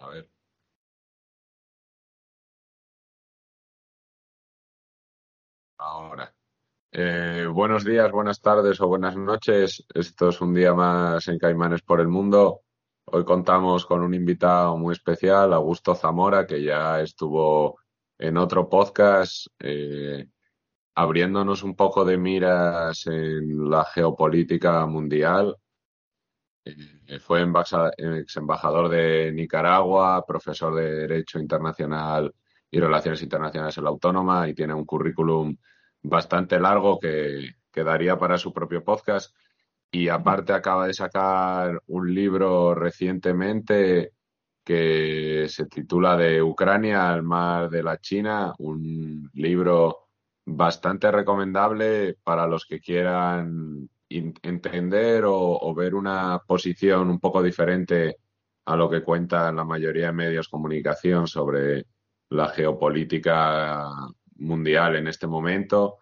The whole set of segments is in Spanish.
Ver. Ahora. Eh, buenos días, buenas tardes o buenas noches. Esto es un día más en Caimanes por el Mundo. Hoy contamos con un invitado muy especial, Augusto Zamora, que ya estuvo en otro podcast eh, abriéndonos un poco de miras en la geopolítica mundial. Eh, fue ex embajador de Nicaragua, profesor de Derecho Internacional y Relaciones Internacionales en la Autónoma y tiene un currículum bastante largo que, que daría para su propio podcast. Y aparte acaba de sacar un libro recientemente que se titula De Ucrania al mar de la China, un libro bastante recomendable para los que quieran entender o, ver una posición un poco diferente a lo que cuentan la mayoría de medios de comunicación sobre la geopolítica mundial en este momento,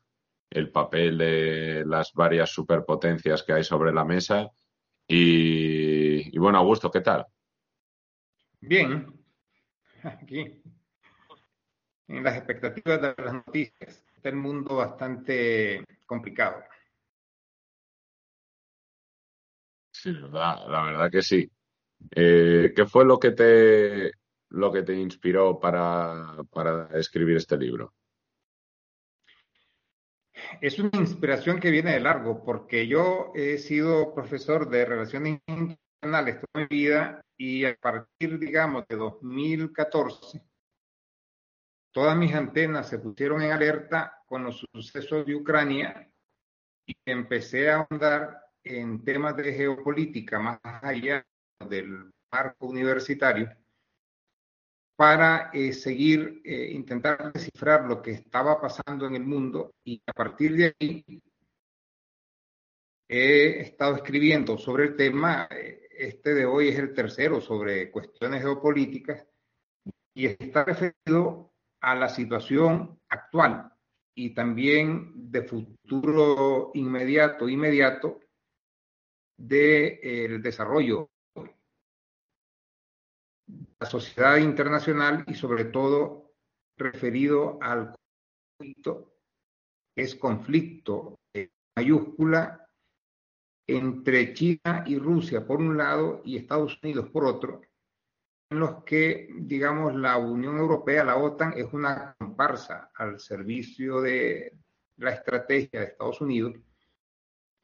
el papel de las varias superpotencias que hay sobre la mesa. Y, y bueno, Augusto, ¿qué tal? Bien, aquí, en las expectativas de las noticias, está el mundo bastante complicado. La, verdad que sí. Eh, ¿Qué fue lo que te lo que te inspiró para, para escribir este libro? Es una inspiración que viene de largo, porque yo he sido profesor de relaciones internacionales toda mi vida y a partir, digamos, de 2014, todas mis antenas se pusieron en alerta con los sucesos de Ucrania y empecé a andar en temas de geopolítica más allá del marco universitario para eh, seguir eh, intentar descifrar lo que estaba pasando en el mundo y a partir de ahí he estado escribiendo sobre el tema. Este de hoy es el tercero sobre cuestiones geopolíticas y está referido a la situación actual y también de futuro inmediato, inmediato del de, desarrollo de la sociedad internacional y sobre todo referido al conflicto, es conflicto mayúscula entre China y Rusia por un lado y Estados Unidos por otro, en los que, digamos, la Unión Europea, la OTAN, es una comparsa al servicio de la estrategia de Estados Unidos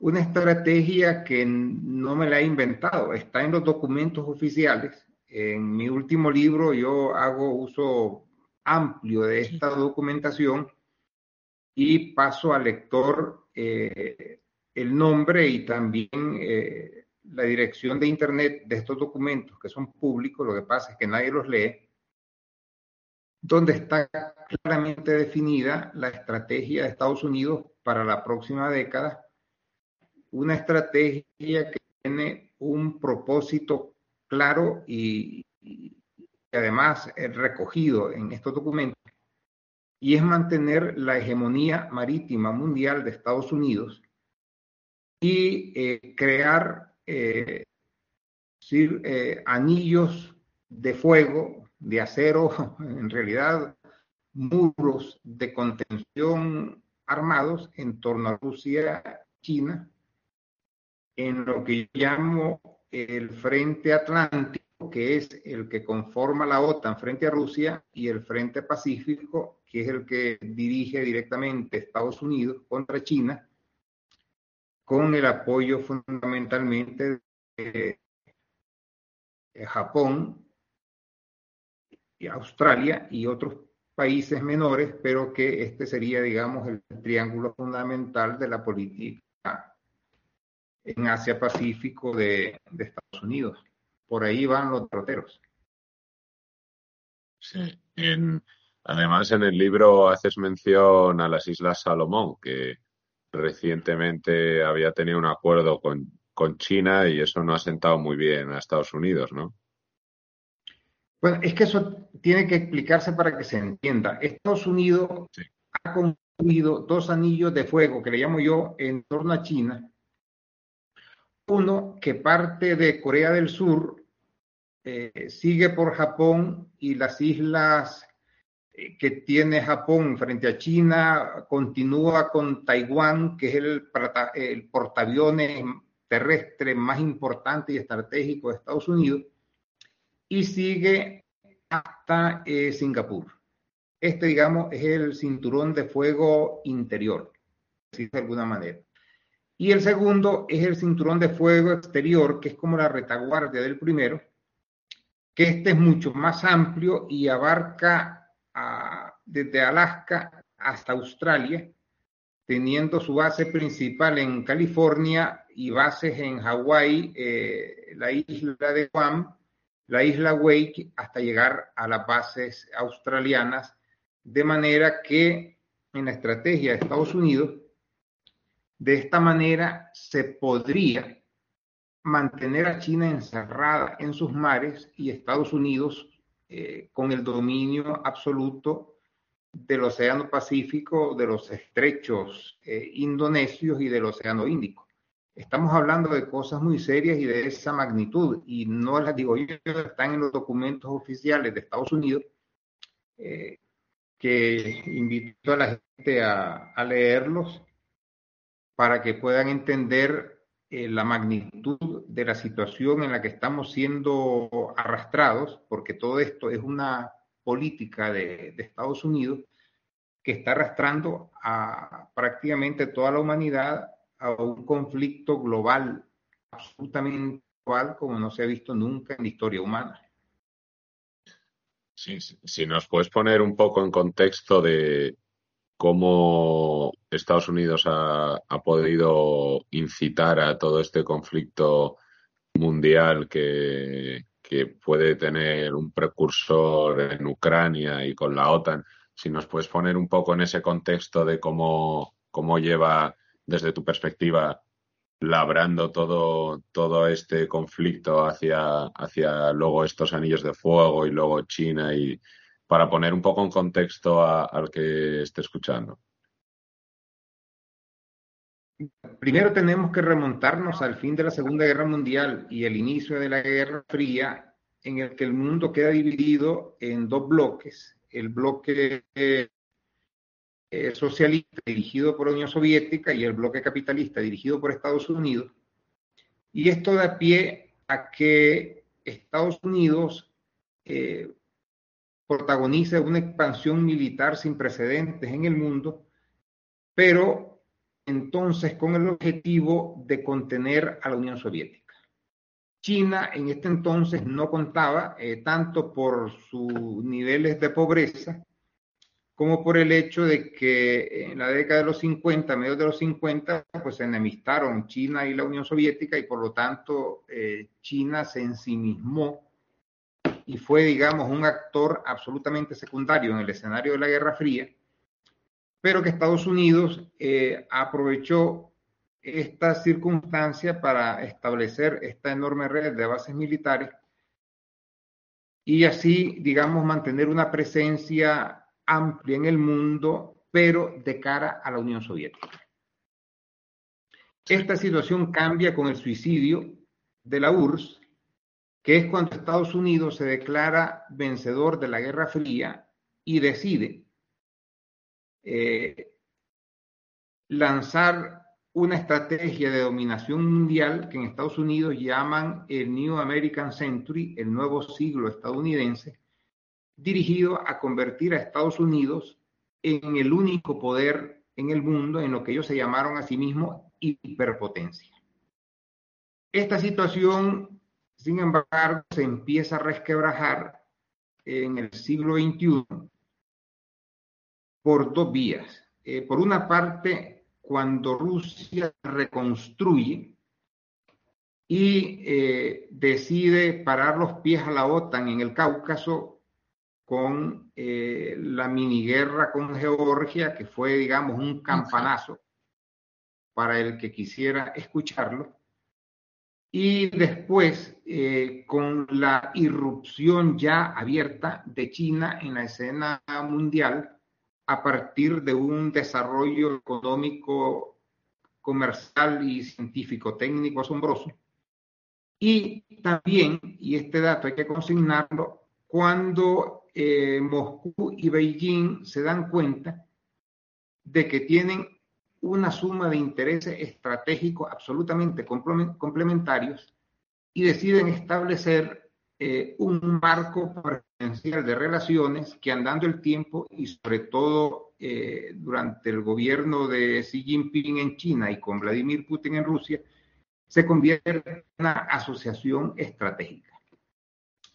una estrategia que no me la he inventado, está en los documentos oficiales. En mi último libro yo hago uso amplio de esta documentación y paso al lector eh, el nombre y también eh, la dirección de Internet de estos documentos que son públicos, lo que pasa es que nadie los lee, donde está claramente definida la estrategia de Estados Unidos para la próxima década una estrategia que tiene un propósito claro y, además es recogido en estos documentos, y es mantener la hegemonía marítima mundial de Estados Unidos y eh, crear eh, eh, anillos de fuego, de acero, en realidad muros de contención armados en torno a Rusia, China en lo que llamo el Frente Atlántico, que es el que conforma la OTAN frente a Rusia, y el Frente Pacífico, que es el que dirige directamente Estados Unidos contra China, con el apoyo fundamentalmente de Japón, y Australia y otros países menores, pero que este sería, digamos, el triángulo fundamental de la política en Asia Pacífico de, Estados Unidos. Por ahí van los troteros. Sí, además en el libro haces mención a las Islas Salomón, que recientemente había tenido un acuerdo con, con China y eso no ha sentado muy bien a Estados Unidos, ¿no? Bueno, es que eso tiene que explicarse para que se entienda. Estados Unidos ha construido dos anillos de fuego, que le llamo yo, en torno a China, uno que parte de Corea del Sur eh, sigue por Japón y las islas eh, que tiene Japón frente a China, continúa con Taiwán, que es el, el portaaviones terrestre más importante y estratégico de Estados Unidos, y sigue hasta eh, Singapur. Este, digamos, es el cinturón de fuego interior, de alguna manera. Y el segundo es el cinturón de fuego exterior, que es como la retaguardia del primero, que este es mucho más amplio y abarca desde Alaska hasta Australia, teniendo su base principal en California y bases en Hawái, eh, la isla de Guam, la isla Wake, hasta llegar a las bases australianas, de manera que en la estrategia de Estados Unidos, de esta manera se podría mantener a China encerrada en sus mares y Estados Unidos eh, con el dominio absoluto del Océano Pacífico, de los estrechos eh, indonesios y del Océano Índico. Estamos hablando de cosas muy serias y de esa magnitud, y no las digo yo, están en los documentos oficiales de Estados Unidos, eh, que invito a la gente a, a leerlos para que puedan entender eh, la magnitud de la situación en la que estamos siendo arrastrados, porque todo esto es una política de, Estados Unidos que está arrastrando a prácticamente toda la humanidad a un conflicto global absolutamente global como no se ha visto nunca en la historia humana. Sí, si nos puedes poner un poco en contexto de, cómo Estados Unidos ha, podido incitar a todo este conflicto mundial que, puede tener un precursor en Ucrania y con la OTAN. Si nos puedes poner un poco en ese contexto de cómo, cómo lleva desde tu perspectiva labrando todo, todo este conflicto hacia, hacia luego estos anillos de fuego y luego China y, para poner un poco en contexto al que esté escuchando? Primero tenemos que remontarnos al fin de la Segunda Guerra Mundial y el inicio de la Guerra Fría, en el que el mundo queda dividido en dos bloques. El bloque eh, socialista dirigido por la Unión Soviética y el bloque capitalista dirigido por Estados Unidos. Y esto da pie a que Estados Unidos eh, protagoniza una expansión militar sin precedentes en el mundo, pero entonces con el objetivo de contener a la Unión Soviética. China en este entonces no contaba eh, tanto por sus niveles de pobreza como por el hecho de que en la década de los 50, medio de los 50, pues se enemistaron China y la Unión Soviética y por lo tanto eh, China se ensimismó y fue, digamos, un actor absolutamente secundario en el escenario de la Guerra Fría, pero que Estados Unidos eh, aprovechó esta circunstancia para establecer esta enorme red de bases militares y así, digamos, mantener una presencia amplia en el mundo, pero de cara a la Unión Soviética. Esta situación cambia con el suicidio de la URSS que es cuando Estados Unidos se declara vencedor de la Guerra Fría y decide eh, lanzar una estrategia de dominación mundial que en Estados Unidos llaman el New American Century, el nuevo siglo estadounidense, dirigido a convertir a Estados Unidos en el único poder en el mundo en lo que ellos se llamaron a sí mismos hiperpotencia. Esta situación sin embargo, se empieza a resquebrajar en el siglo XXI por dos vías. Eh, por una parte, cuando Rusia reconstruye y eh, decide parar los pies a la OTAN en el Cáucaso con eh, la miniguerra con Georgia, que fue, digamos, un campanazo para el que quisiera escucharlo y después eh, con la irrupción ya abierta de China en la escena mundial a partir de un desarrollo económico, comercial y científico técnico asombroso, Y también, y este dato hay que consignarlo, cuando eh, Moscú y Beijing se dan cuenta de que tienen una suma de intereses estratégicos absolutamente complementarios y deciden establecer eh, un marco presidencial de relaciones que andando el tiempo y sobre todo eh, durante el gobierno de Xi Jinping en China y con Vladimir Putin en Rusia, se convierte en una asociación estratégica.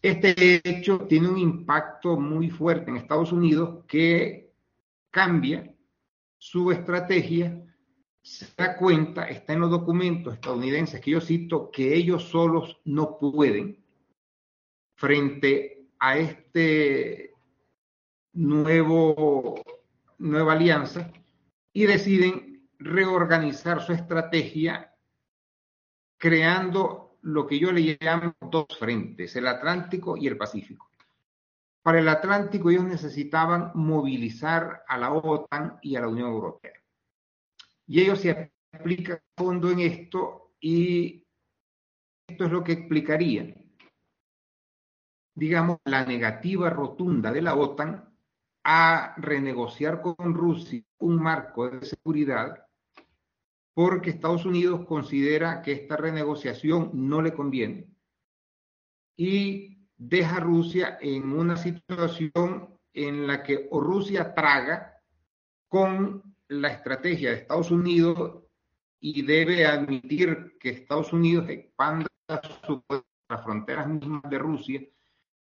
Este hecho tiene un impacto muy fuerte en Estados Unidos que cambia su estrategia, se da cuenta, está en los documentos estadounidenses que yo cito, que ellos solos no pueden frente a este nuevo, nueva alianza y deciden reorganizar su estrategia creando lo que yo le llamo dos frentes, el Atlántico y el Pacífico. Para el Atlántico ellos necesitaban movilizar a la OTAN y a la Unión Europea. Y ellos se aplican a fondo en esto y esto es lo que explicaría, digamos, la negativa rotunda de la OTAN a renegociar con Rusia un marco de seguridad porque Estados Unidos considera que esta renegociación no le conviene y deja a Rusia en una situación en la que o Rusia traga con la estrategia de Estados Unidos y debe admitir que Estados Unidos expanda las fronteras mismas de Rusia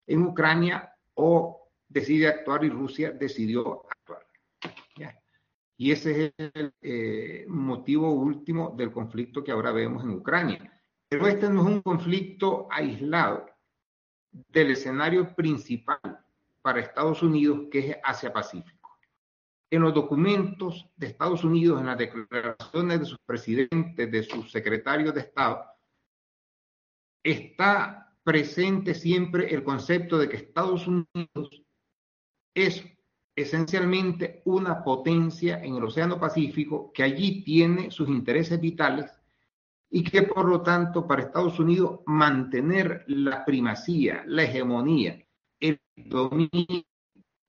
en Ucrania o decide actuar y Rusia decidió actuar. Y ese es el eh, motivo último del conflicto que ahora vemos en Ucrania. Pero este no es un conflicto aislado del escenario principal para Estados Unidos, que es Asia-Pacífico. En los documentos de Estados Unidos, en las declaraciones de sus presidentes, de sus secretarios de Estado, está presente siempre el concepto de que Estados Unidos es esencialmente una potencia en el Océano Pacífico que allí tiene sus intereses vitales y que por lo tanto para Estados Unidos mantener la primacía, la hegemonía, el dominio del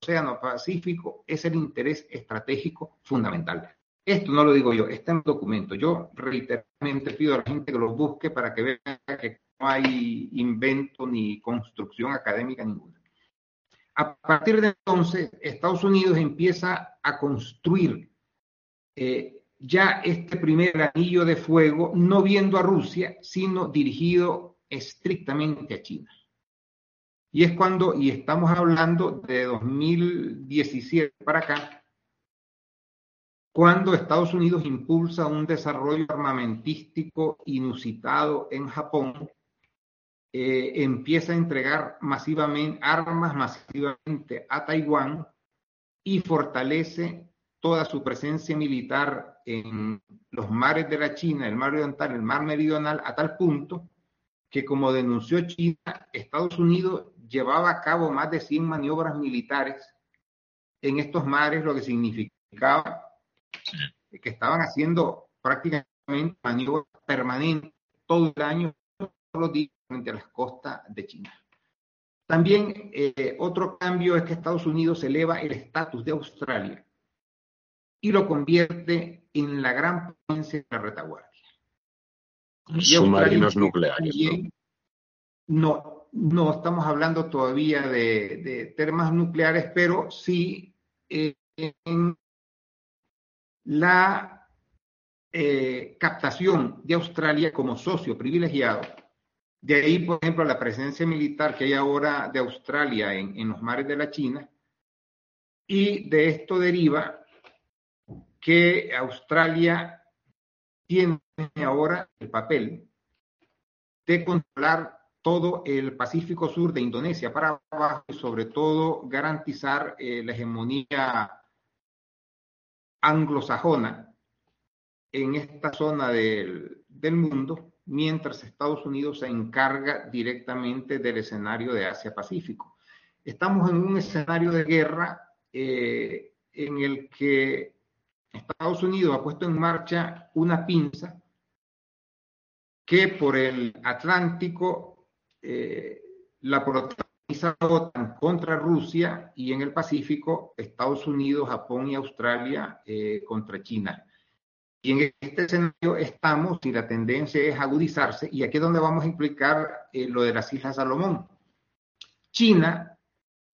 Océano Pacífico es el interés estratégico fundamental. Esto no lo digo yo, está en el documento. Yo reiteradamente pido a la gente que lo busque para que vea que no hay invento ni construcción académica ninguna. A partir de entonces, Estados Unidos empieza a construir eh, ya este primer anillo de fuego, no viendo a Rusia, sino dirigido estrictamente a China. Y es cuando, y estamos hablando de 2017 para acá, cuando Estados Unidos impulsa un desarrollo armamentístico inusitado en Japón, eh, empieza a entregar masivamente armas masivamente a Taiwán y fortalece toda su presencia militar en los mares de la China, el mar oriental, el mar meridional, a tal punto que, como denunció China, Estados Unidos llevaba a cabo más de 100 maniobras militares en estos mares, lo que significaba que estaban haciendo prácticamente maniobras permanentes todo el año, todos los días frente a las costas de China. También eh, otro cambio es que Estados Unidos eleva el estatus de Australia y lo convierte en la gran potencia de la retaguardia. Submarinos nucleares. ¿no? ¿no? estamos hablando todavía de, termas nucleares, pero sí eh, en la eh, captación de Australia como socio privilegiado de ahí, por ejemplo, la presencia militar que hay ahora de Australia en, los mares de la China. Y de esto deriva que Australia tiene ahora el papel de controlar todo el Pacífico Sur de Indonesia para abajo y sobre todo garantizar eh, la hegemonía anglosajona en esta zona del, mundo mientras Estados Unidos se encarga directamente del escenario de Asia-Pacífico. Estamos en un escenario de guerra eh, en el que Estados Unidos ha puesto en marcha una pinza que por el Atlántico eh, la protagoniza OTAN contra Rusia y en el Pacífico Estados Unidos, Japón y Australia eh, contra China. Y en este escenario estamos y la tendencia es agudizarse y aquí es donde vamos a implicar eh, lo de las Islas Salomón. China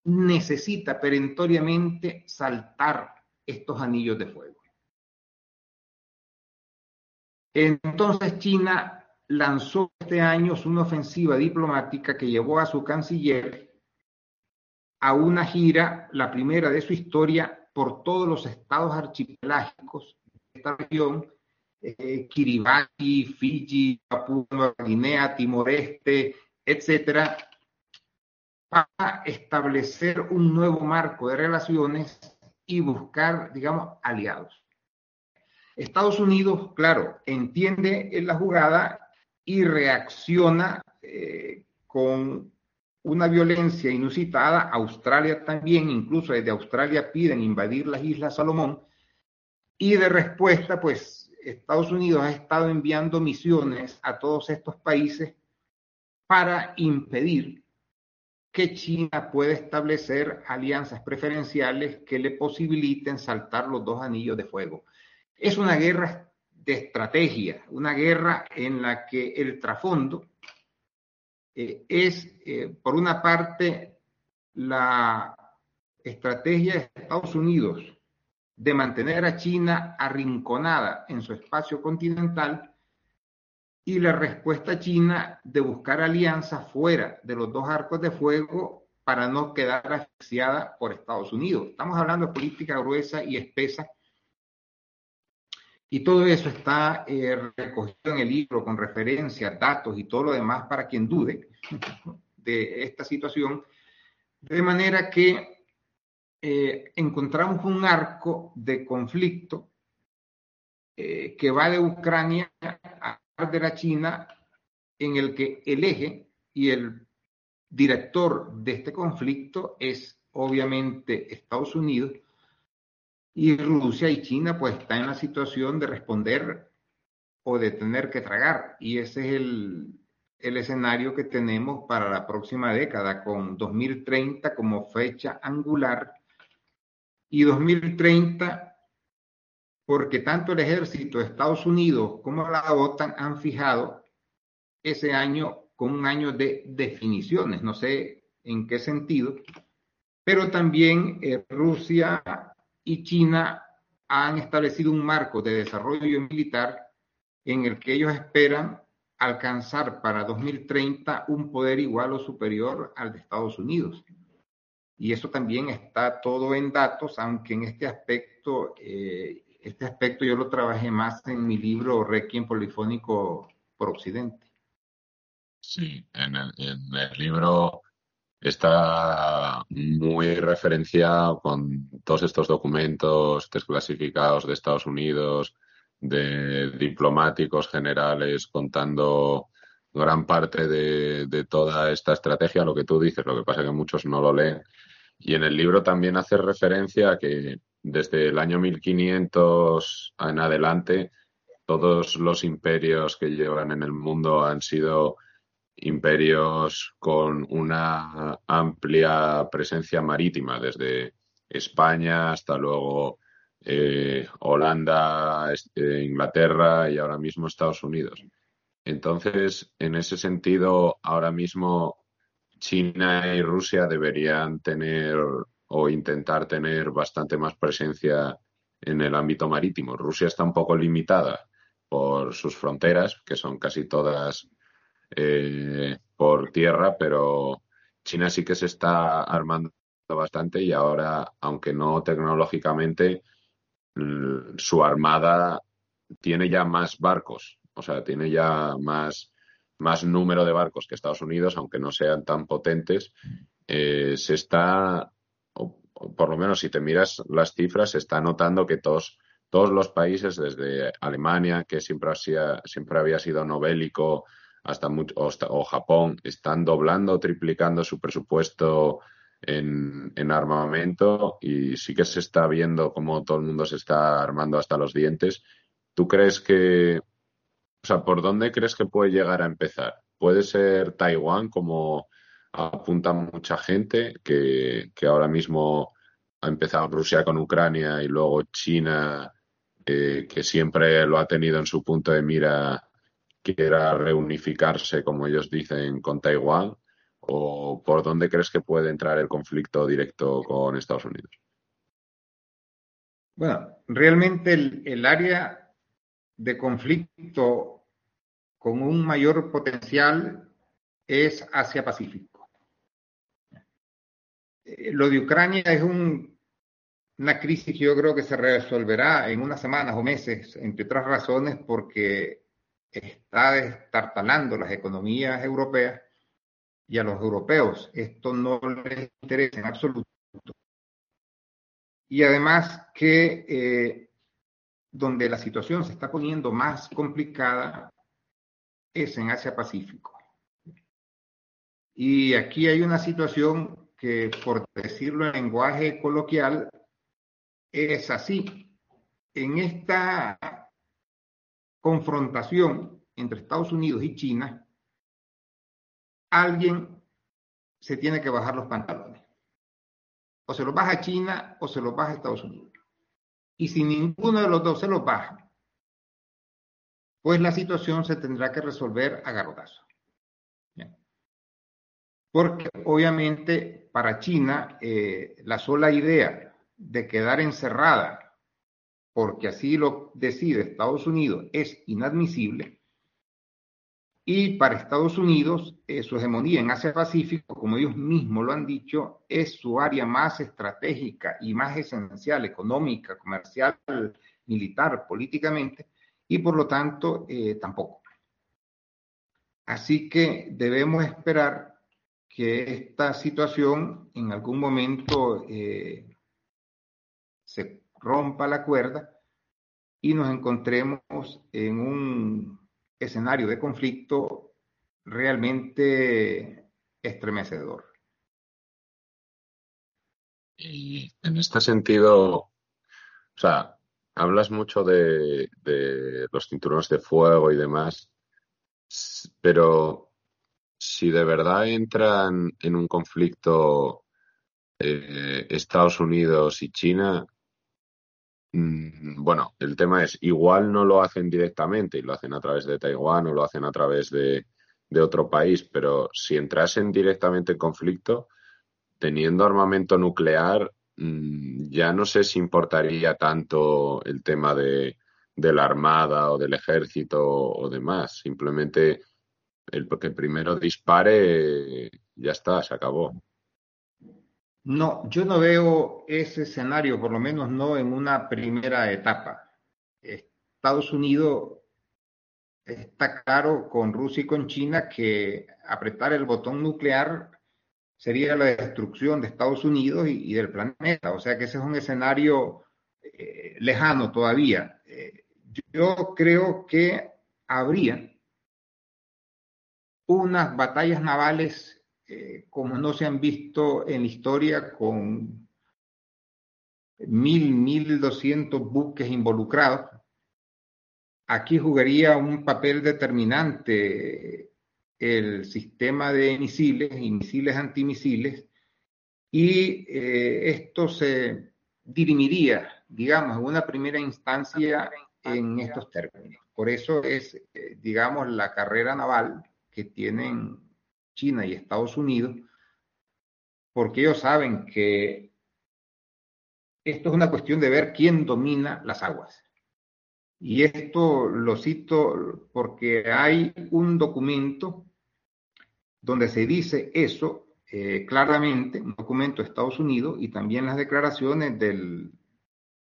necesita perentoriamente saltar estos anillos de fuego. Entonces China lanzó este año una ofensiva diplomática que llevó a su canciller a una gira, la primera de su historia, por todos los estados archipelágicos de esta región, eh, Kiribati, Fiji, Papua Nueva Guinea, Timor-Este, etcétera, para establecer un nuevo marco de relaciones y buscar, digamos, aliados. Estados Unidos, claro, entiende en la jugada y reacciona eh, con una violencia inusitada. Australia también, incluso desde Australia piden invadir las Islas Salomón. Y de respuesta, pues Estados Unidos ha estado enviando misiones a todos estos países para impedir que China pueda establecer alianzas preferenciales que le posibiliten saltar los dos anillos de fuego. Es una guerra de estrategia, una guerra en la que el trasfondo eh, es, eh, por una parte, la estrategia de Estados Unidos de mantener a China arrinconada en su espacio continental y la respuesta china de buscar alianzas fuera de los dos arcos de fuego para no quedar asfixiada por Estados Unidos. Estamos hablando de política gruesa y espesa y todo eso está eh, recogido en el libro con referencias, datos y todo lo demás para quien dude de esta situación. De manera que eh, encontramos un arco de conflicto eh, que va de Ucrania a de la China, en el que el eje y el director de este conflicto es obviamente Estados Unidos, y Rusia y China pues están en la situación de responder o de tener que tragar. Y ese es el, el escenario que tenemos para la próxima década, con 2030 como fecha angular. Y 2030 porque tanto el ejército de Estados Unidos como la OTAN han fijado ese año como un año de definiciones, no sé en qué sentido, pero también eh, Rusia y China han establecido un marco de desarrollo militar en el que ellos esperan alcanzar para 2030 un poder igual o superior al de Estados Unidos. Y eso también está todo en datos, aunque en este aspecto, eh, este aspecto yo lo trabajé más en mi libro Requiem Polifónico por Occidente. Sí, en el, en el libro está muy referenciado con todos estos documentos desclasificados de Estados Unidos, de diplomáticos generales contando gran parte de, toda esta estrategia, lo que tú dices, lo que pasa es que muchos no lo leen. Y en el libro también hace referencia a que desde el año 1500 en adelante, todos los imperios que llevan en el mundo han sido imperios con una amplia presencia marítima, desde España hasta luego eh, Holanda, este, Inglaterra y ahora mismo Estados Unidos. Entonces, en ese sentido, ahora mismo China y Rusia deberían tener o intentar tener bastante más presencia en el ámbito marítimo. Rusia está un poco limitada por sus fronteras, que son casi todas eh, por tierra, pero China sí que se está armando bastante y ahora, aunque no tecnológicamente, su armada tiene ya más barcos, o sea, tiene ya más, más número de barcos que Estados Unidos, aunque no sean tan potentes. Eh, se está, por lo menos si te miras las cifras, se está notando que todos, todos los países, desde Alemania, que siempre, siempre había sido novélico, hasta o, Japón están doblando o triplicando su presupuesto en, armamento y sí que se está viendo cómo todo el mundo se está armando hasta los dientes. ¿Tú crees que o sea, ¿por dónde crees que puede llegar a empezar? ¿Puede ser Taiwán, como apunta mucha gente, que, ahora mismo ha empezado Rusia con Ucrania y luego China, eh, que siempre lo ha tenido en su punto de mira, quiera reunificarse, como ellos dicen, con Taiwán? ¿O por dónde crees que puede entrar el conflicto directo con Estados Unidos? Bueno, realmente el, área de conflicto con un mayor potencial es Asia-Pacífico. Eh, lo de Ucrania es una crisis que yo creo que se resolverá en unas semanas o meses, entre otras razones porque está destartalando las economías europeas y a los europeos esto no les interesa en absoluto y además que eh, donde la situación se está poniendo más complicada es en Asia Pacífico. Y aquí hay una situación que, por decirlo en lenguaje coloquial, es así. En esta confrontación entre Estados Unidos y China, alguien se tiene que bajar los pantalones. O se los baja China o se los baja Estados Unidos. Y si ninguno de los dos se los baja, pues la situación se tendrá que resolver a garrotazo. Porque obviamente para China eh, la sola idea de quedar encerrada, porque así lo decide Estados Unidos, es inadmisible y para Estados Unidos, eh, su hegemonía en Asia-Pacífico, como ellos mismos lo han dicho, es su área más estratégica y más esencial, económica, comercial, militar, políticamente, y por lo tanto eh, tampoco. Así que debemos esperar que esta situación en algún momento eh, se rompa la cuerda y nos encontremos en un escenario de conflicto realmente estremecedor. Y en este sentido, o sea, hablas mucho de, los cinturones de fuego y demás, pero si de verdad entran en un conflicto eh, Estados Unidos y China, bueno, el tema es, igual no lo hacen directamente y lo hacen a través de Taiwán o lo hacen a través de, otro país, pero si entrasen directamente en conflicto, teniendo armamento nuclear, mm, ya no sé si importaría tanto el tema de, la armada o del ejército o, demás. Simplemente el que primero dispare, ya está, se acabó. No, yo no veo ese escenario, por lo menos no en una primera etapa. Estados Unidos está claro con Rusia y con China que apretar el botón nuclear sería la destrucción de Estados Unidos y, del planeta. O sea que ese es un escenario eh, lejano todavía. Eh, yo creo que habría unas batallas navales eh, como no se han visto en la historia con mil, mil doscientos buques involucrados. Aquí jugaría un papel determinante el sistema de misiles y misiles antimisiles y eh, esto se dirimiría, digamos, en una primera instancia en estos términos. Por eso es, eh, digamos, la carrera naval que tienen China y Estados Unidos, porque ellos saben que esto es una cuestión de ver quién domina las aguas. Y esto lo cito porque hay un documento donde se dice eso eh, claramente, un documento de Estados Unidos y también las declaraciones del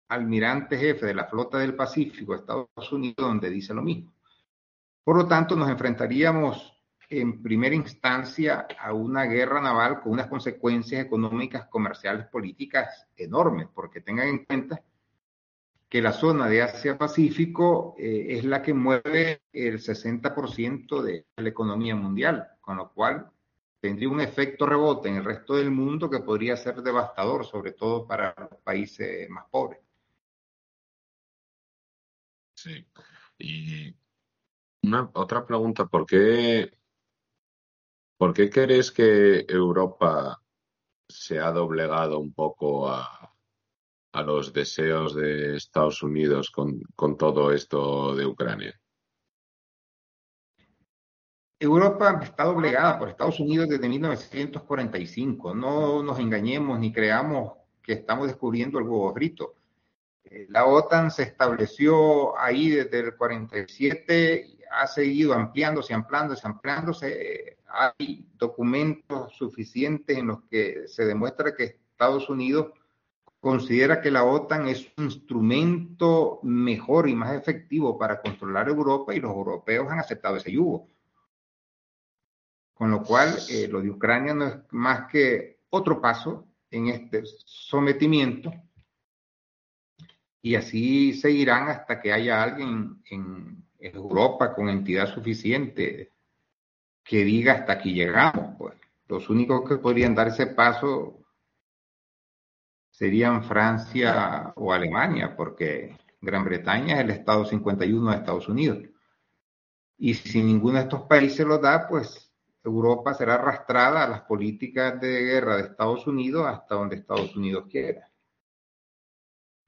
almirante jefe de la flota del Pacífico de Estados Unidos, donde dice lo mismo. Por lo tanto, nos enfrentaríamos en primera instancia a una guerra naval con unas consecuencias económicas, comerciales, políticas enormes, porque tengan en cuenta que la zona de Asia-Pacífico eh, es la que mueve el 60% de la economía mundial, con lo cual tendría un efecto rebote en el resto del mundo que podría ser devastador, sobre todo para los países más pobres. Sí, y Una, otra pregunta, ¿por qué, ¿por qué crees que Europa se ha doblegado un poco a, los deseos de Estados Unidos con, todo esto de Ucrania? Europa está doblegada por Estados Unidos desde 1945. No nos engañemos ni creamos que estamos descubriendo huevo frito. Eh, la OTAN se estableció ahí desde el 47, ha seguido ampliándose, ampliándose, ampliándose. Hay documentos suficientes en los que se demuestra que Estados Unidos considera que la OTAN es un instrumento mejor y más efectivo para controlar Europa y los europeos han aceptado ese yugo. Con lo cual, eh, lo de Ucrania no es más que otro paso en este sometimiento y así seguirán hasta que haya alguien en Europa con entidad suficiente que diga hasta aquí llegamos. Pues los únicos que podrían dar ese paso serían Francia o Alemania, porque Gran Bretaña es el estado 51 de Estados Unidos. Y si ninguno de estos países lo da, pues Europa será arrastrada a las políticas de guerra de Estados Unidos hasta donde Estados Unidos quiera.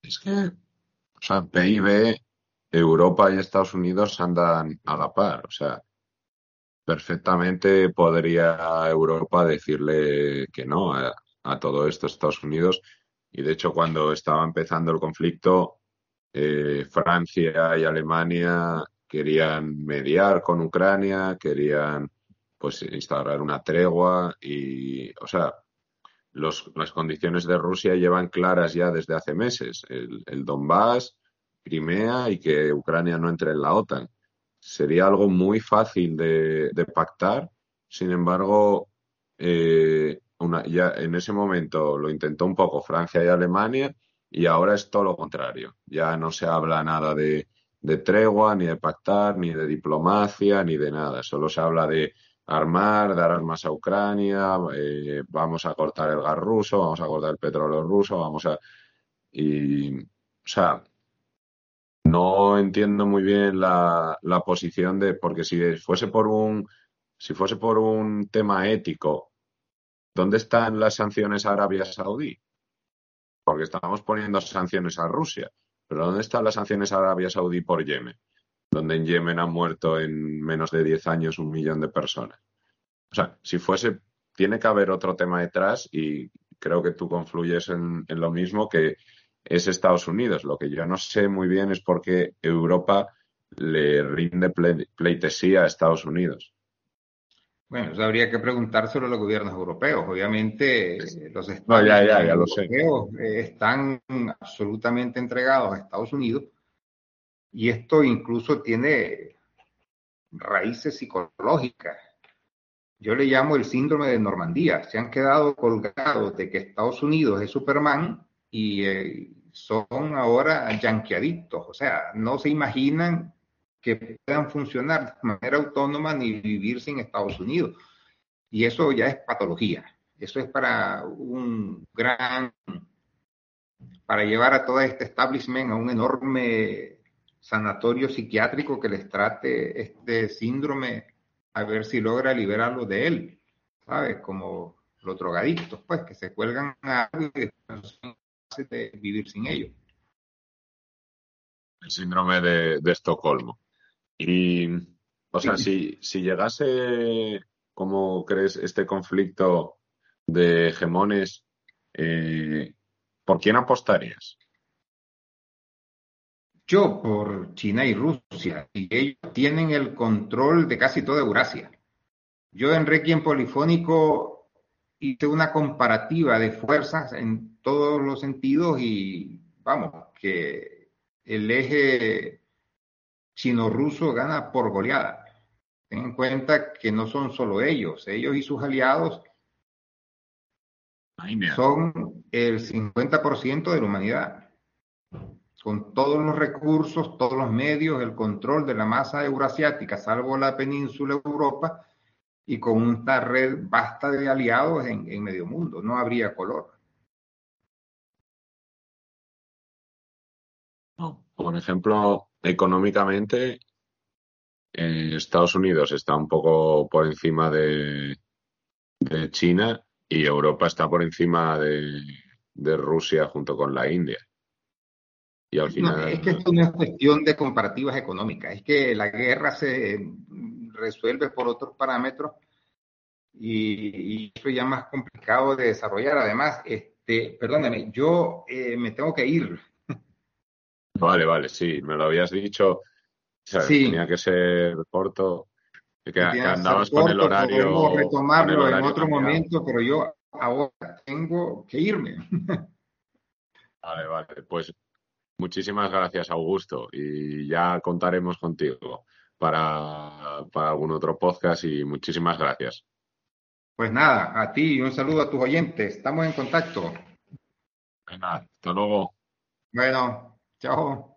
Es que, o sea, PIB, Europa y Estados Unidos andan a la par. O sea, perfectamente podría Europa decirle que no a, todo esto Estados Unidos y de hecho, cuando estaba empezando el conflicto, eh, Francia y Alemania querían mediar con Ucrania, querían pues instaurar una tregua y, o sea, las condiciones de Rusia llevan claras ya desde hace meses. El, el Donbass, Crimea y que Ucrania no entre en la OTAN. Sería algo muy fácil de, pactar. Sin embargo, eh, ya en ese momento lo intentó un poco Francia y Alemania y ahora es todo lo contrario. Ya no se habla nada de, tregua, ni de pactar, ni de diplomacia, ni de nada. Solo se habla de armar, dar armas a Ucrania, eh, vamos a cortar el gas ruso, vamos a cortar el petróleo ruso, vamos a... Y, o sea, no entiendo muy bien la, la posición de, porque si fuese por un, si fuese por un tema ético ¿Dónde están las sanciones a Arabia Saudí? Porque estamos poniendo sanciones a Rusia. Pero ¿dónde están las sanciones a Arabia Saudí por Yemen? Donde en Yemen han muerto en menos de 10 años un millón de personas. O sea, si fuese, tiene que haber otro tema detrás y creo que tú confluyes en, lo mismo que es Estados Unidos. Lo que yo no sé muy bien es por qué Europa le rinde pleitesía a Estados Unidos. Bueno, eso habría que preguntárselo a los gobiernos europeos. Obviamente, los estados europeos eh, están absolutamente entregados a Estados Unidos y esto incluso tiene raíces psicológicas. Yo le llamo el síndrome de Normandía. Se han quedado colgados de que Estados Unidos es Superman y eh, son ahora yanqueadictos. O sea, no se imaginan que puedan funcionar de manera autónoma ni vivir sin Estados Unidos. Y eso ya es patología. Eso es para un gran, para llevar a todo este establishment a un enorme sanatorio psiquiátrico que les trate este síndrome a ver si logra liberarlo de él, ¿sabes? Como los drogadictos, pues, que se cuelgan a algo y de vivir sin ello. El síndrome de, de Estocolmo. Y, o sea, si, si llegase, ¿cómo crees, este conflicto de hegemones, eh, ¿por quién apostarías? Yo por China y Rusia, y ellos tienen el control de casi toda Eurasia. Yo en Requiem Polifónico hice una comparativa de fuerzas en todos los sentidos y vamos, que el eje chino-ruso gana por goleada. Ten en cuenta que no son solo ellos, ellos y sus aliados son el 50% de la humanidad. Con todos los recursos, todos los medios, el control de la masa eurasiática, salvo la península Europa, y con una red vasta de aliados en, en medio mundo, no habría color. Por ejemplo, económicamente, eh, Estados Unidos está un poco por encima de, de China y Europa está por encima de, de Rusia junto con la India. Y al final... es que esto no es cuestión de comparativas económicas, es que la guerra se resuelve por otros parámetros y, eso ya más complicado de desarrollar. Además, este, perdóname, yo eh, me tengo que ir. Vale, vale, sí, me lo habías dicho. Tenía que ser corto. Que, andabas con el horario. Podemos retomarlo en otro momento, pero yo ahora tengo que irme. Vale, vale. Pues muchísimas gracias, Augusto. Y ya contaremos contigo para, para algún otro podcast y muchísimas gracias. Pues nada, a ti y un saludo a tus oyentes. Estamos en contacto. Venga, hasta luego. Bueno, chao.